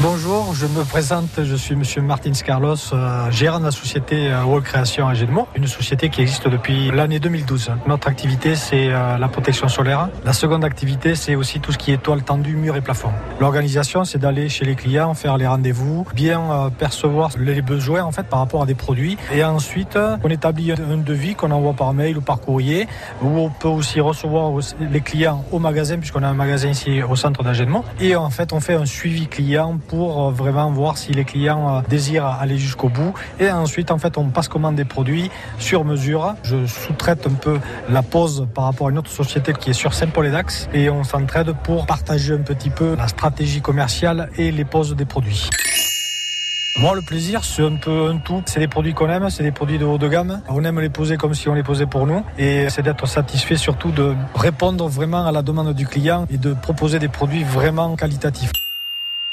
Bonjour, je me présente, je suis Monsieur Martins Carlos, euh, gérant de la société euh, World Création à une société qui existe depuis l'année 2012. Notre activité, c'est euh, la protection solaire. La seconde activité, c'est aussi tout ce qui est toile tendue, mur et plafond. L'organisation, c'est d'aller chez les clients, faire les rendez-vous, bien percevoir les besoins en fait par rapport à des produits, et ensuite on établit un devis qu'on envoie par mail ou par courrier, où on peut aussi recevoir les clients au magasin, puisqu'on a un magasin ici au centre d'Agédemont, et en fait on fait un suivi client pour euh, vraiment voir si les clients euh, désirent aller jusqu'au bout. Et ensuite, en fait, on passe commande des produits sur mesure. Je sous-traite un peu la pose par rapport à une autre société qui est sur Saint-Paul-et-Dax et on s'entraide pour partager un petit peu la stratégie commerciale et les poses des produits. Moi, le plaisir, c'est un peu un tout. C'est des produits qu'on aime, c'est des produits de haut de gamme. On aime les poser comme si on les posait pour nous. Et c'est d'être satisfait surtout de répondre vraiment à la demande du client et de proposer des produits vraiment qualitatifs.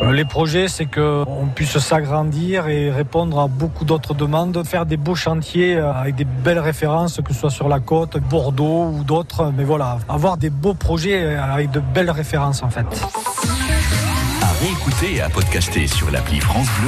Euh, les projets, c'est qu'on puisse s'agrandir et répondre à beaucoup d'autres demandes, faire des beaux chantiers euh, avec des belles références, que ce soit sur la côte, Bordeaux ou d'autres. Mais voilà, avoir des beaux projets euh, avec de belles références en fait. À réécouter et à podcaster sur l'appli France Bleu.